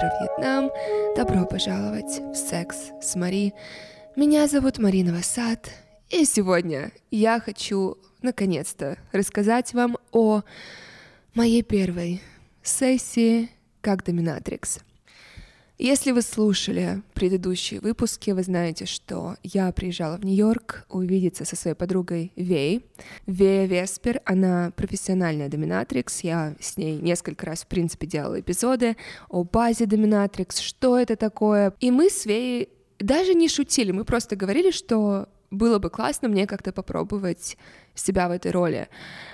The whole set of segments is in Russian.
утро, Вьетнам! Добро пожаловать в «Секс с Мари». Меня зовут Марина Васад, и сегодня я хочу, наконец-то, рассказать вам о моей первой сессии как доминатрикс — если вы слушали предыдущие выпуски, вы знаете, что я приезжала в Нью-Йорк увидеться со своей подругой Вей. Вея Веспер, она профессиональная доминатрикс, я с ней несколько раз, в принципе, делала эпизоды о базе доминатрикс, что это такое. И мы с Веей даже не шутили, мы просто говорили, что было бы классно мне как-то попробовать себя в этой роли.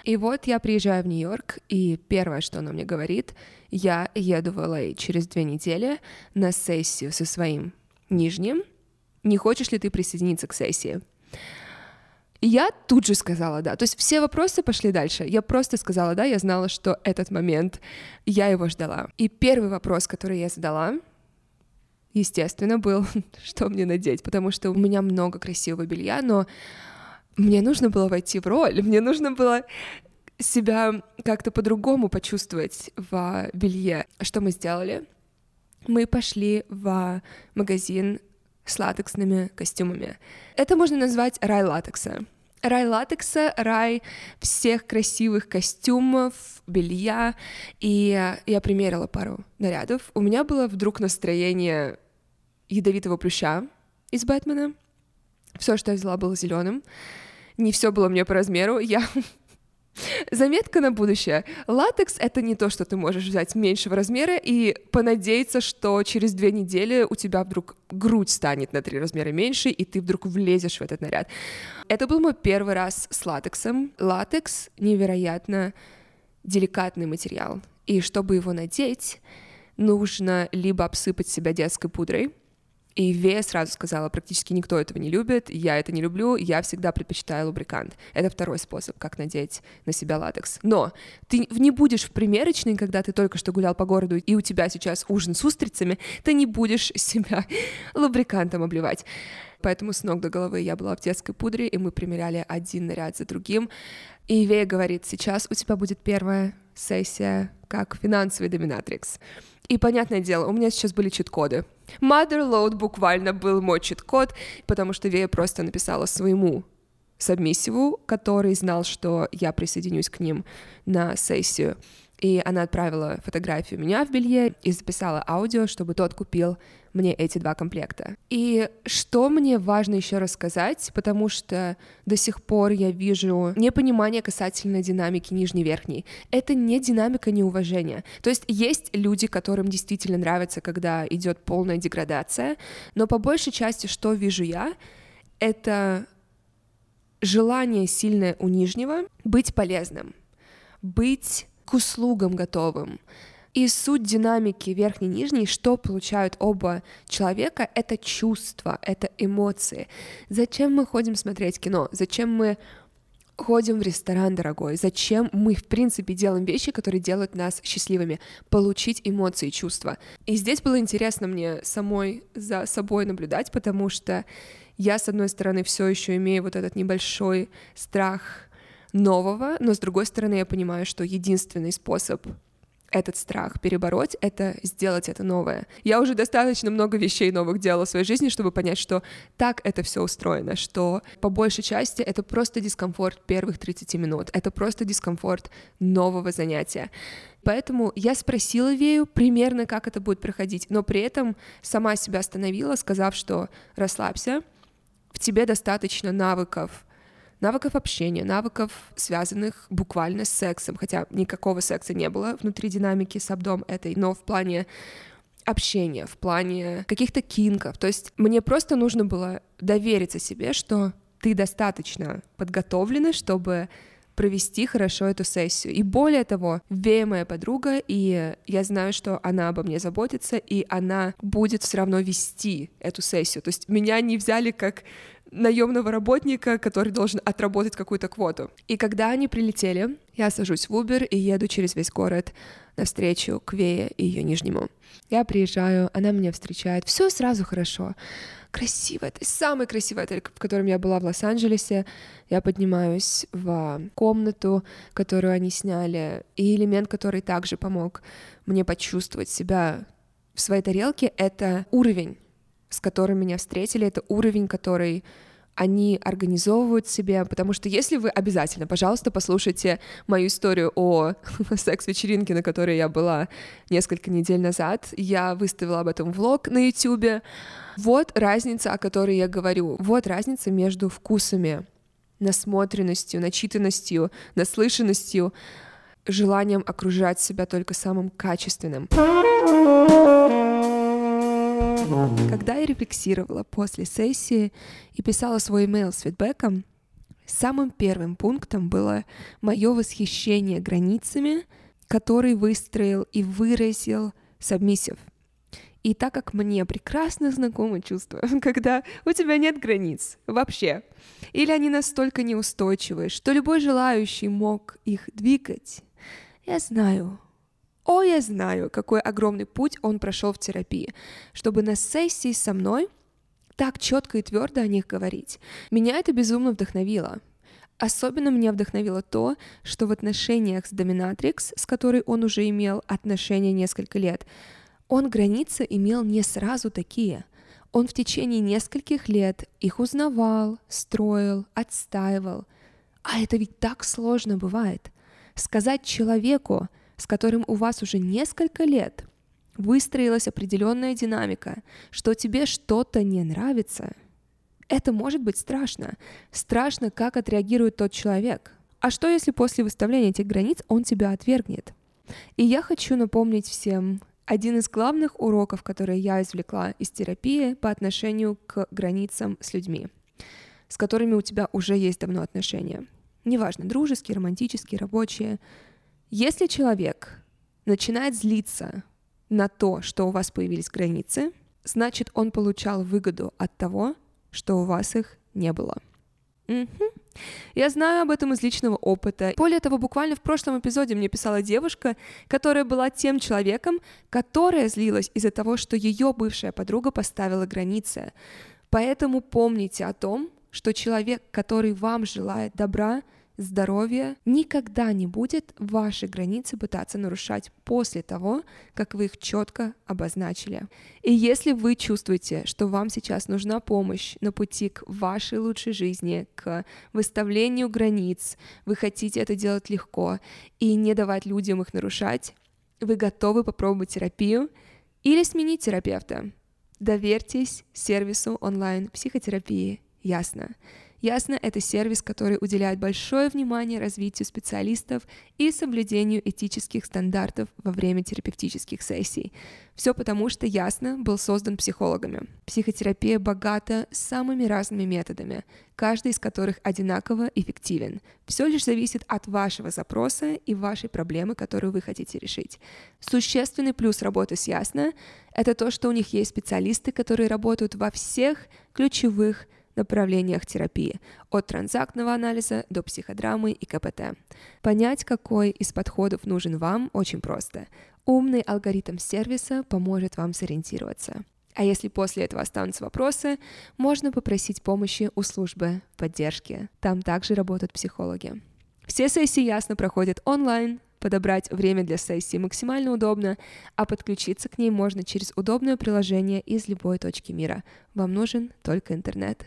И вот я приезжаю в Нью-Йорк, и первое, что она мне говорит, я еду в LA через две недели на сессию со своим нижним. Не хочешь ли ты присоединиться к сессии? я тут же сказала да. То есть все вопросы пошли дальше. Я просто сказала да, я знала, что этот момент, я его ждала. И первый вопрос, который я задала, естественно, был, что мне надеть, потому что у меня много красивого белья, но мне нужно было войти в роль, мне нужно было себя как-то по-другому почувствовать в белье. Что мы сделали? Мы пошли в магазин с латексными костюмами. Это можно назвать рай латекса. Рай латекса, рай всех красивых костюмов, белья. И я примерила пару нарядов. У меня было вдруг настроение ядовитого плюща из Бэтмена. Все, что я взяла, было зеленым. Не все было мне по размеру. Я Заметка на будущее. Латекс — это не то, что ты можешь взять меньшего размера и понадеяться, что через две недели у тебя вдруг грудь станет на три размера меньше, и ты вдруг влезешь в этот наряд. Это был мой первый раз с латексом. Латекс — невероятно деликатный материал. И чтобы его надеть, нужно либо обсыпать себя детской пудрой, и Вея сразу сказала, практически никто этого не любит, я это не люблю, я всегда предпочитаю лубрикант. Это второй способ, как надеть на себя латекс. Но ты не будешь в примерочной, когда ты только что гулял по городу, и у тебя сейчас ужин с устрицами, ты не будешь себя лубрикантом обливать. Поэтому с ног до головы я была в детской пудре, и мы примеряли один наряд за другим. И Вея говорит, сейчас у тебя будет первая сессия как финансовый доминатрикс. И, понятное дело, у меня сейчас были чит-коды. Motherload буквально был мой чит-код, потому что Вея просто написала своему сабмиссиву, который знал, что я присоединюсь к ним на сессию. И она отправила фотографию меня в белье и записала аудио, чтобы тот купил мне эти два комплекта. И что мне важно еще рассказать, потому что до сих пор я вижу непонимание касательно динамики нижней-верхней. Это не динамика неуважения. То есть есть люди, которым действительно нравится, когда идет полная деградация, но по большей части, что вижу я, это желание сильное у нижнего быть полезным, быть к услугам готовым. И суть динамики верхней-нижней, что получают оба человека, это чувства, это эмоции. Зачем мы ходим смотреть кино? Зачем мы ходим в ресторан дорогой? Зачем мы, в принципе, делаем вещи, которые делают нас счастливыми? Получить эмоции, чувства. И здесь было интересно мне самой за собой наблюдать, потому что я, с одной стороны, все еще имею вот этот небольшой страх нового, но с другой стороны я понимаю, что единственный способ этот страх перебороть, это сделать это новое. Я уже достаточно много вещей новых делала в своей жизни, чтобы понять, что так это все устроено, что по большей части это просто дискомфорт первых 30 минут, это просто дискомфорт нового занятия. Поэтому я спросила Вею примерно, как это будет проходить, но при этом сама себя остановила, сказав, что расслабься, в тебе достаточно навыков навыков общения, навыков, связанных буквально с сексом, хотя никакого секса не было внутри динамики с Абдом этой, но в плане общения, в плане каких-то кинков. То есть мне просто нужно было довериться себе, что ты достаточно подготовлена, чтобы провести хорошо эту сессию. И более того, Вея моя подруга, и я знаю, что она обо мне заботится, и она будет все равно вести эту сессию. То есть меня не взяли как наемного работника, который должен отработать какую-то квоту. И когда они прилетели, я сажусь в Uber и еду через весь город навстречу к Вее и ее нижнему. Я приезжаю, она меня встречает, все сразу хорошо. Красиво, это самый красивый отель, в котором я была в Лос-Анджелесе. Я поднимаюсь в комнату, которую они сняли, и элемент, который также помог мне почувствовать себя в своей тарелке, это уровень, с которым меня встретили, это уровень, который они организовывают себе, потому что если вы обязательно, пожалуйста, послушайте мою историю о секс-вечеринке, на которой я была несколько недель назад. Я выставила об этом влог на YouTube. Вот разница, о которой я говорю. Вот разница между вкусами, насмотренностью, начитанностью, наслышанностью, желанием окружать себя только самым качественным. Когда я рефлексировала после сессии и писала свой имейл с фидбэком, самым первым пунктом было мое восхищение границами, который выстроил и выразил сабмиссив. И так как мне прекрасно знакомо чувство, когда у тебя нет границ вообще, или они настолько неустойчивые, что любой желающий мог их двигать, я знаю, о, я знаю, какой огромный путь он прошел в терапии, чтобы на сессии со мной так четко и твердо о них говорить. Меня это безумно вдохновило. Особенно меня вдохновило то, что в отношениях с Доминатрикс, с которой он уже имел отношения несколько лет, он границы имел не сразу такие. Он в течение нескольких лет их узнавал, строил, отстаивал. А это ведь так сложно бывает. Сказать человеку, с которым у вас уже несколько лет выстроилась определенная динамика, что тебе что-то не нравится, это может быть страшно. Страшно, как отреагирует тот человек. А что, если после выставления этих границ он тебя отвергнет? И я хочу напомнить всем один из главных уроков, которые я извлекла из терапии по отношению к границам с людьми, с которыми у тебя уже есть давно отношения. Неважно, дружеские, романтические, рабочие — если человек начинает злиться на то, что у вас появились границы, значит, он получал выгоду от того, что у вас их не было. Угу. Я знаю об этом из личного опыта. Более того, буквально в прошлом эпизоде мне писала девушка, которая была тем человеком, которая злилась из-за того, что ее бывшая подруга поставила границы. Поэтому помните о том, что человек, который вам желает добра, здоровье никогда не будет ваши границы пытаться нарушать после того, как вы их четко обозначили. И если вы чувствуете, что вам сейчас нужна помощь на пути к вашей лучшей жизни, к выставлению границ, вы хотите это делать легко и не давать людям их нарушать, вы готовы попробовать терапию или сменить терапевта. Доверьтесь сервису онлайн-психотерапии. Ясно. Ясно, это сервис, который уделяет большое внимание развитию специалистов и соблюдению этических стандартов во время терапевтических сессий. Все потому, что Ясно был создан психологами. Психотерапия богата самыми разными методами, каждый из которых одинаково эффективен. Все лишь зависит от вашего запроса и вашей проблемы, которую вы хотите решить. Существенный плюс работы с Ясно — это то, что у них есть специалисты, которые работают во всех ключевых направлениях терапии, от транзактного анализа до психодрамы и КПТ. Понять, какой из подходов нужен вам, очень просто. Умный алгоритм сервиса поможет вам сориентироваться. А если после этого останутся вопросы, можно попросить помощи у службы поддержки. Там также работают психологи. Все сессии ясно проходят онлайн, подобрать время для сессии максимально удобно, а подключиться к ней можно через удобное приложение из любой точки мира. Вам нужен только интернет.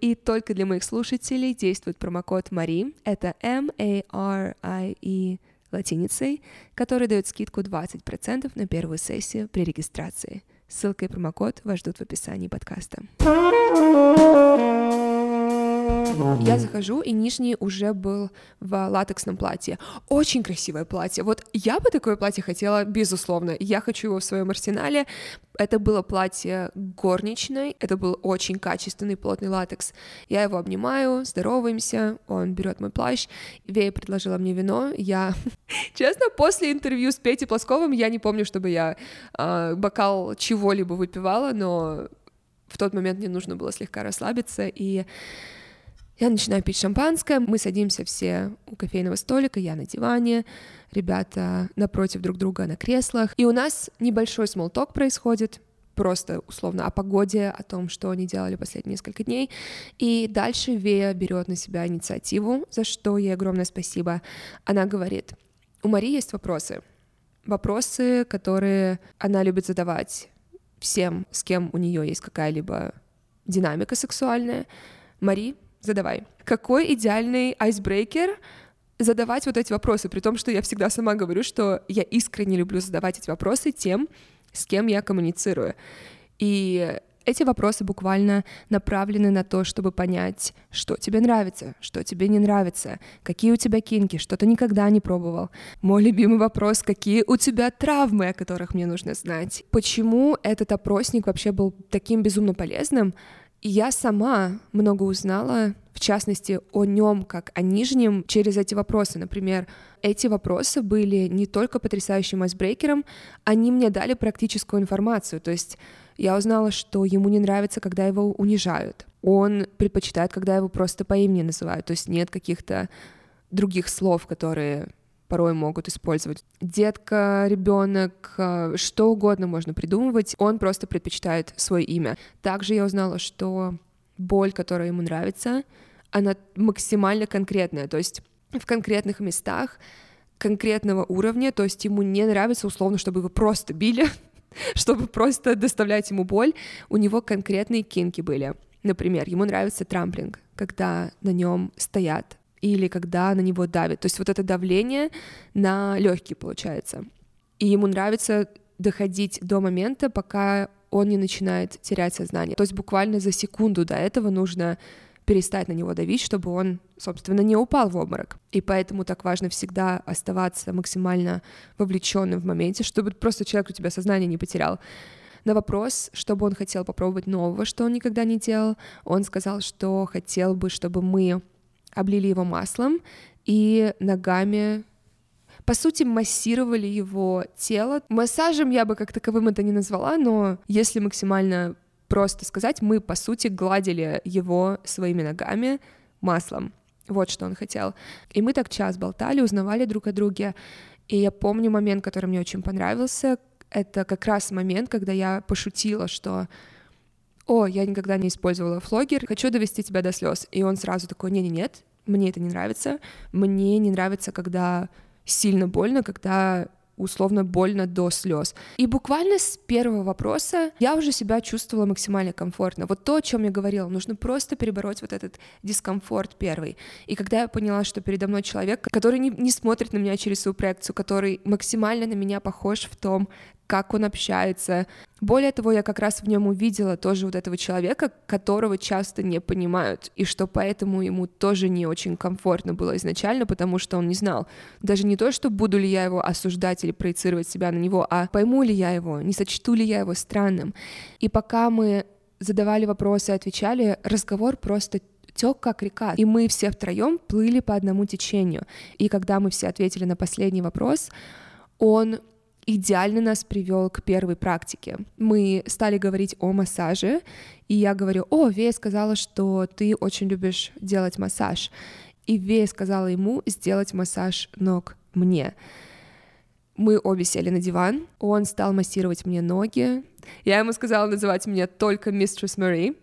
И только для моих слушателей действует промокод Мари, это M-A-R-I-E латиницей, который дает скидку 20% на первую сессию при регистрации. Ссылка и промокод вас ждут в описании подкаста. Я захожу, и нижний уже был в латексном платье. Очень красивое платье. Вот я бы такое платье хотела, безусловно. Я хочу его в своем арсенале. Это было платье горничной, это был очень качественный плотный латекс. Я его обнимаю, здороваемся, он берет мой плащ. Вея предложила мне вино. Я, честно, после интервью с Петей Плосковым я не помню, чтобы я э, бокал чего-либо выпивала, но в тот момент мне нужно было слегка расслабиться, и я начинаю пить шампанское, мы садимся все у кофейного столика, я на диване, ребята напротив друг друга на креслах, и у нас небольшой смолток происходит, просто условно о погоде, о том, что они делали последние несколько дней. И дальше Вея берет на себя инициативу, за что ей огромное спасибо. Она говорит, у Марии есть вопросы. вопросы, которые она любит задавать всем, с кем у нее есть какая-либо динамика сексуальная. Мари, задавай. Какой идеальный айсбрейкер задавать вот эти вопросы, при том, что я всегда сама говорю, что я искренне люблю задавать эти вопросы тем, с кем я коммуницирую. И эти вопросы буквально направлены на то, чтобы понять, что тебе нравится, что тебе не нравится, какие у тебя кинки, что ты никогда не пробовал. Мой любимый вопрос, какие у тебя травмы, о которых мне нужно знать. Почему этот опросник вообще был таким безумно полезным? Я сама много узнала, в частности, о нем как о нижнем через эти вопросы. Например, эти вопросы были не только потрясающим айсбрейкером, они мне дали практическую информацию. То есть я узнала, что ему не нравится, когда его унижают. Он предпочитает, когда его просто по имени называют. То есть нет каких-то других слов, которые порой могут использовать. Детка, ребенок, э, что угодно можно придумывать, он просто предпочитает свое имя. Также я узнала, что боль, которая ему нравится, она максимально конкретная, то есть в конкретных местах конкретного уровня, то есть ему не нравится условно, чтобы его просто били, чтобы просто доставлять ему боль, у него конкретные кинки были. Например, ему нравится трамплинг, когда на нем стоят или когда на него давят. То есть вот это давление на легкие получается. И ему нравится доходить до момента, пока он не начинает терять сознание. То есть буквально за секунду до этого нужно перестать на него давить, чтобы он, собственно, не упал в обморок. И поэтому так важно всегда оставаться максимально вовлеченным в моменте, чтобы просто человек у тебя сознание не потерял. На вопрос, чтобы он хотел попробовать нового, что он никогда не делал, он сказал, что хотел бы, чтобы мы облили его маслом и ногами по сути, массировали его тело. Массажем я бы как таковым это не назвала, но если максимально просто сказать, мы, по сути, гладили его своими ногами маслом. Вот что он хотел. И мы так час болтали, узнавали друг о друге. И я помню момент, который мне очень понравился. Это как раз момент, когда я пошутила, что «О, я никогда не использовала флогер, хочу довести тебя до слез». И он сразу такой «Не-не-нет, мне это не нравится. Мне не нравится, когда сильно больно, когда условно больно до слез. И буквально с первого вопроса я уже себя чувствовала максимально комфортно. Вот то, о чем я говорила, нужно просто перебороть вот этот дискомфорт первый. И когда я поняла, что передо мной человек, который не, не смотрит на меня через свою проекцию, который максимально на меня похож в том, как он общается. Более того, я как раз в нем увидела тоже вот этого человека, которого часто не понимают, и что поэтому ему тоже не очень комфортно было изначально, потому что он не знал. Даже не то, что буду ли я его осуждать или проецировать себя на него, а пойму ли я его, не сочту ли я его странным. И пока мы задавали вопросы отвечали, разговор просто тек как река, и мы все втроем плыли по одному течению. И когда мы все ответили на последний вопрос, он идеально нас привел к первой практике. Мы стали говорить о массаже, и я говорю, о, Вея сказала, что ты очень любишь делать массаж. И Вея сказала ему сделать массаж ног мне. Мы обе сели на диван, он стал массировать мне ноги. Я ему сказала называть меня только Mistress Marie,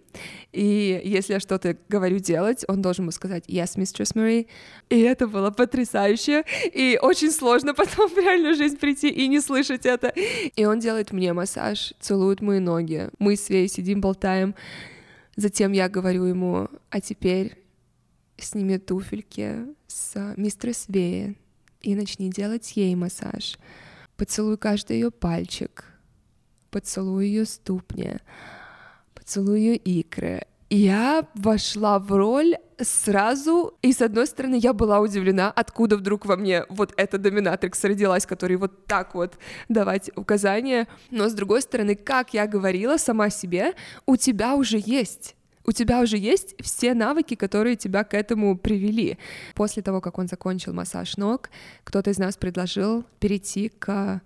и если я что-то говорю делать, он должен был сказать «Yes, Mistress Marie». И это было потрясающе. И очень сложно потом в реальную жизнь прийти и не слышать это. И он делает мне массаж, целует мои ноги. Мы с Вей сидим, болтаем. Затем я говорю ему «А теперь сними туфельки с мистерс Веи и начни делать ей массаж. Поцелуй каждый ее пальчик, поцелуй ее ступни, поцелуй ее икры. Я вошла в роль сразу, и с одной стороны я была удивлена, откуда вдруг во мне вот эта доминатрикс родилась, который вот так вот давать указания, но с другой стороны, как я говорила сама себе, у тебя уже есть у тебя уже есть все навыки, которые тебя к этому привели. После того, как он закончил массаж ног, кто-то из нас предложил перейти к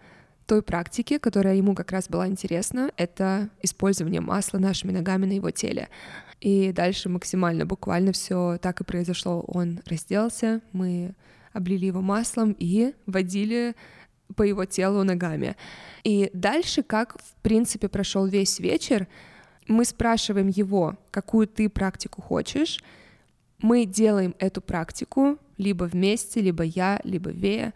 той практике, которая ему как раз была интересна, это использование масла нашими ногами на его теле. И дальше максимально, буквально все так и произошло. Он разделся, мы облили его маслом и водили по его телу ногами. И дальше, как в принципе прошел весь вечер, мы спрашиваем его, какую ты практику хочешь, мы делаем эту практику либо вместе, либо я, либо Вея,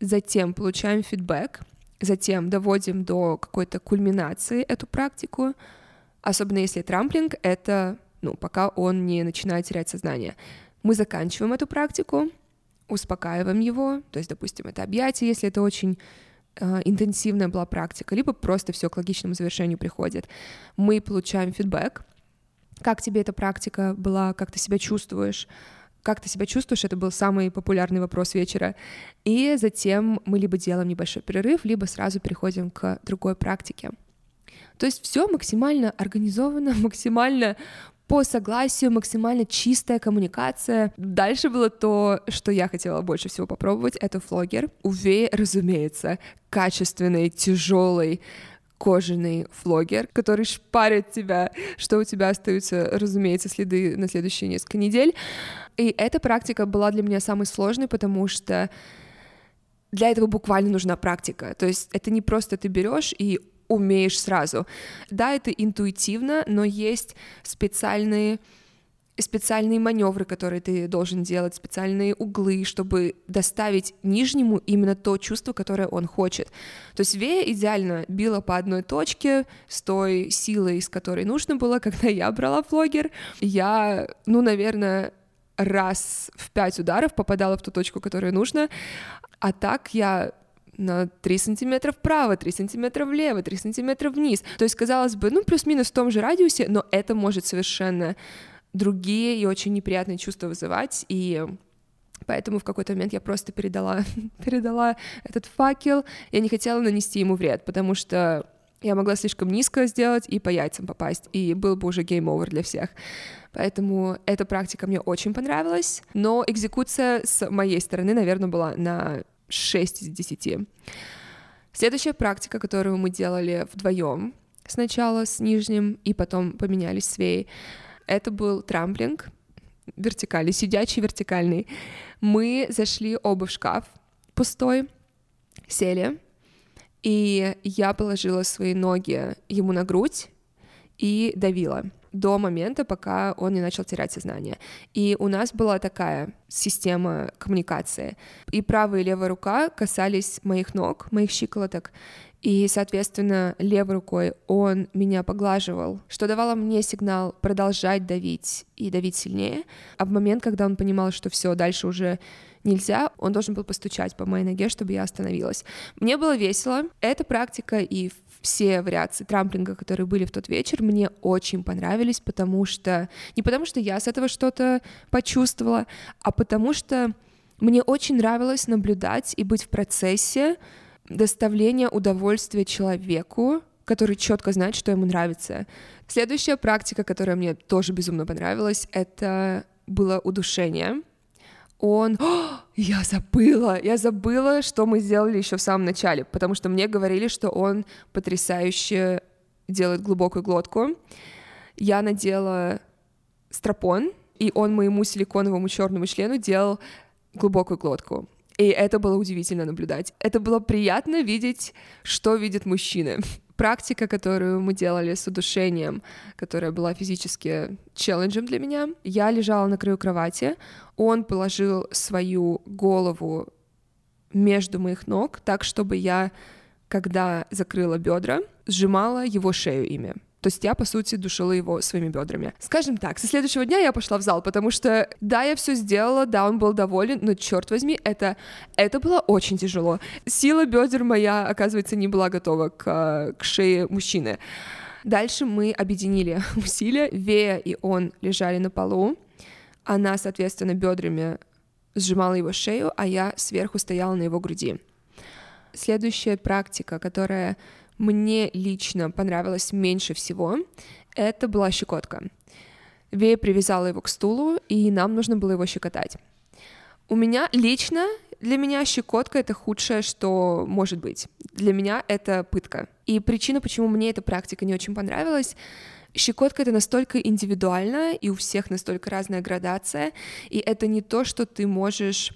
затем получаем фидбэк, затем доводим до какой-то кульминации эту практику, особенно если трамплинг — это, ну, пока он не начинает терять сознание. Мы заканчиваем эту практику, успокаиваем его, то есть, допустим, это объятие, если это очень интенсивная была практика, либо просто все к логичному завершению приходит. Мы получаем фидбэк, как тебе эта практика была, как ты себя чувствуешь, как ты себя чувствуешь, это был самый популярный вопрос вечера. И затем мы либо делаем небольшой перерыв, либо сразу переходим к другой практике. То есть все максимально организовано, максимально по согласию, максимально чистая коммуникация. Дальше было то, что я хотела больше всего попробовать, это флогер. Увей, разумеется, качественный, тяжелый, кожаный флогер, который шпарит тебя, что у тебя остаются, разумеется, следы на следующие несколько недель. И эта практика была для меня самой сложной, потому что для этого буквально нужна практика. То есть это не просто ты берешь и умеешь сразу. Да, это интуитивно, но есть специальные специальные маневры, которые ты должен делать, специальные углы, чтобы доставить нижнему именно то чувство, которое он хочет. То есть Вея идеально била по одной точке с той силой, с которой нужно было, когда я брала флогер. Я, ну, наверное, раз в пять ударов попадала в ту точку, которую нужно, а так я на 3 сантиметра вправо, 3 сантиметра влево, 3 сантиметра вниз. То есть, казалось бы, ну, плюс-минус в том же радиусе, но это может совершенно другие и очень неприятные чувства вызывать, и Поэтому в какой-то момент я просто передала, передала этот факел. Я не хотела нанести ему вред, потому что я могла слишком низко сделать и по яйцам попасть, и был бы уже game over для всех. Поэтому эта практика мне очень понравилась, но экзекуция с моей стороны, наверное, была на 6 из 10. Следующая практика, которую мы делали вдвоем, сначала с нижним, и потом поменялись с Вей, это был трамплинг, вертикальный, сидячий вертикальный. Мы зашли оба в шкаф пустой, сели, и я положила свои ноги ему на грудь и давила до момента, пока он не начал терять сознание. И у нас была такая система коммуникации. И правая и левая рука касались моих ног, моих щиколоток, и, соответственно, левой рукой он меня поглаживал, что давало мне сигнал продолжать давить и давить сильнее. А в момент, когда он понимал, что все, дальше уже нельзя, он должен был постучать по моей ноге, чтобы я остановилась. Мне было весело. Эта практика и все вариации трамплинга, которые были в тот вечер, мне очень понравились, потому что... Не потому что я с этого что-то почувствовала, а потому что мне очень нравилось наблюдать и быть в процессе доставления удовольствия человеку, который четко знает, что ему нравится. Следующая практика, которая мне тоже безумно понравилась, это было удушение. Он... О, я забыла! Я забыла, что мы сделали еще в самом начале, потому что мне говорили, что он потрясающе делает глубокую глотку. Я надела стропон, и он моему силиконовому черному члену делал глубокую глотку. И это было удивительно наблюдать. Это было приятно видеть, что видят мужчины. Практика, которую мы делали с удушением, которая была физически челленджем для меня. Я лежала на краю кровати, он положил свою голову между моих ног, так, чтобы я, когда закрыла бедра, сжимала его шею ими. То есть я, по сути, душила его своими бедрами. Скажем так, со следующего дня я пошла в зал, потому что, да, я все сделала, да, он был доволен, но, черт возьми, это, это было очень тяжело. Сила бедер моя, оказывается, не была готова к, к шее мужчины. Дальше мы объединили усилия. Вея и он лежали на полу. Она, соответственно, бедрами сжимала его шею, а я сверху стояла на его груди. Следующая практика, которая мне лично понравилось меньше всего, это была щекотка. Вея привязала его к стулу, и нам нужно было его щекотать. У меня лично, для меня щекотка — это худшее, что может быть. Для меня это пытка. И причина, почему мне эта практика не очень понравилась, Щекотка — это настолько индивидуально, и у всех настолько разная градация, и это не то, что ты можешь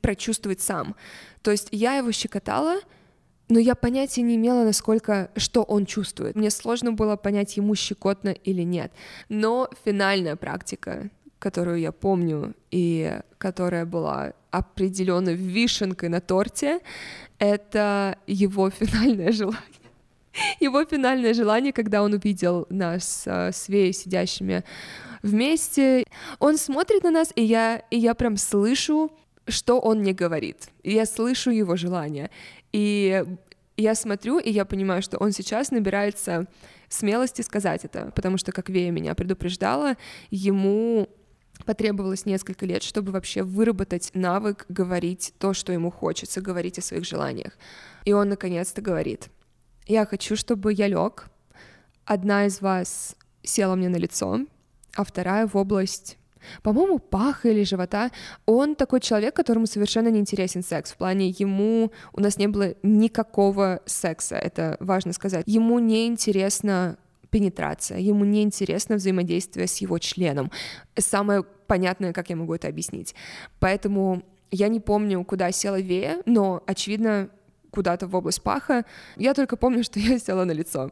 прочувствовать сам. То есть я его щекотала, но я понятия не имела, насколько, что он чувствует. Мне сложно было понять, ему щекотно или нет. Но финальная практика, которую я помню и которая была определенной вишенкой на торте, это его финальное желание. Его финальное желание, когда он увидел нас э, с Веей сидящими вместе, он смотрит на нас, и я, и я прям слышу, что он мне говорит. Я слышу его желание. И я смотрю, и я понимаю, что он сейчас набирается смелости сказать это, потому что, как Вея меня предупреждала, ему потребовалось несколько лет, чтобы вообще выработать навык говорить то, что ему хочется, говорить о своих желаниях. И он наконец-то говорит, я хочу, чтобы я лег, одна из вас села мне на лицо, а вторая в область по-моему, паха или живота. Он такой человек, которому совершенно не интересен секс. В плане ему у нас не было никакого секса, это важно сказать. Ему не интересно пенетрация, ему не интересно взаимодействие с его членом. Самое понятное, как я могу это объяснить. Поэтому я не помню, куда села Вея, но, очевидно, куда-то в область паха. Я только помню, что я села на лицо.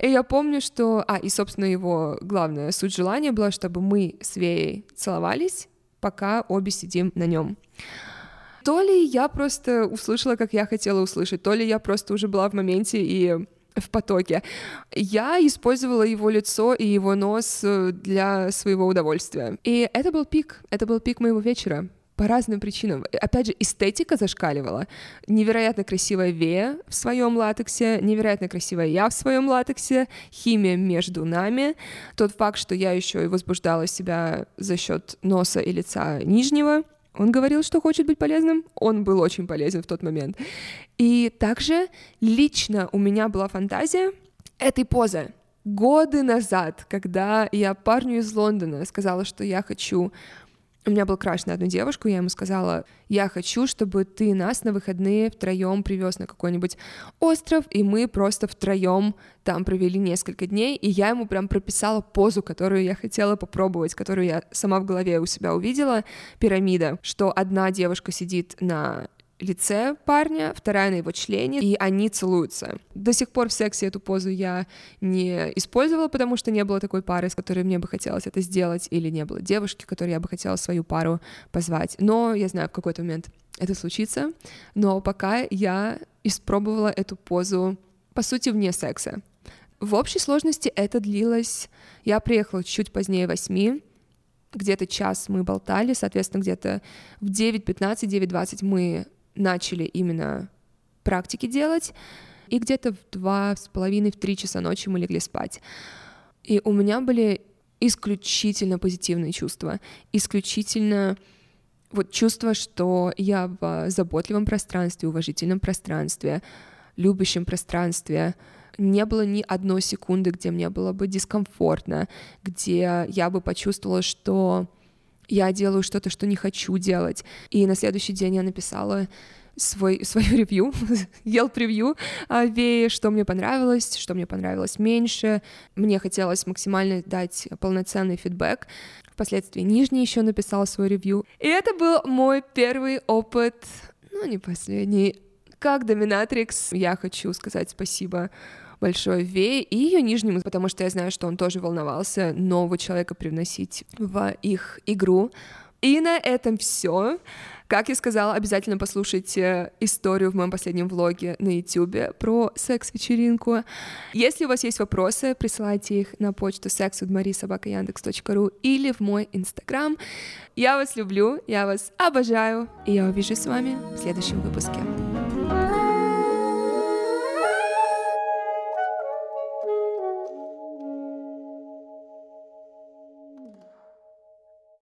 И я помню, что... А, и, собственно, его главная суть желания была, чтобы мы с Веей целовались, пока обе сидим на нем. То ли я просто услышала, как я хотела услышать, то ли я просто уже была в моменте и в потоке. Я использовала его лицо и его нос э, для своего удовольствия. И это был пик, это был пик моего вечера по разным причинам. Опять же, эстетика зашкаливала. Невероятно красивая Вея в своем латексе, невероятно красивая я в своем латексе, химия между нами, тот факт, что я еще и возбуждала себя за счет носа и лица нижнего. Он говорил, что хочет быть полезным. Он был очень полезен в тот момент. И также лично у меня была фантазия этой позы. Годы назад, когда я парню из Лондона сказала, что я хочу у меня был краш на одну девушку, я ему сказала, я хочу, чтобы ты нас на выходные втроем привез на какой-нибудь остров, и мы просто втроем там провели несколько дней, и я ему прям прописала позу, которую я хотела попробовать, которую я сама в голове у себя увидела, пирамида, что одна девушка сидит на лице парня, вторая на его члене, и они целуются. До сих пор в сексе эту позу я не использовала, потому что не было такой пары, с которой мне бы хотелось это сделать, или не было девушки, которой я бы хотела свою пару позвать. Но я знаю, в какой-то момент это случится, но пока я испробовала эту позу, по сути, вне секса. В общей сложности это длилось... Я приехала чуть позднее восьми, где-то час мы болтали, соответственно, где-то в 9.15, 9.20 мы начали именно практики делать, и где-то в два с половиной, в три часа ночи мы легли спать. И у меня были исключительно позитивные чувства, исключительно вот чувство, что я в заботливом пространстве, уважительном пространстве, любящем пространстве, не было ни одной секунды, где мне было бы дискомфортно, где я бы почувствовала, что я делаю что-то, что не хочу делать. И на следующий день я написала свой, свою ревью, ел превью о Вее, что мне понравилось, что мне понравилось меньше. Мне хотелось максимально дать полноценный фидбэк. Впоследствии Нижний еще написал свой ревью. И это был мой первый опыт, ну не последний, как доминатрикс. Я хочу сказать спасибо большое Вее и ее нижнему, потому что я знаю, что он тоже волновался нового человека привносить в их игру. И на этом все. Как я сказала, обязательно послушайте историю в моем последнем влоге на YouTube про секс-вечеринку. Если у вас есть вопросы, присылайте их на почту sexwithmarisobakayandex.ru или в мой инстаграм. Я вас люблю, я вас обожаю, и я увижусь с вами в следующем выпуске.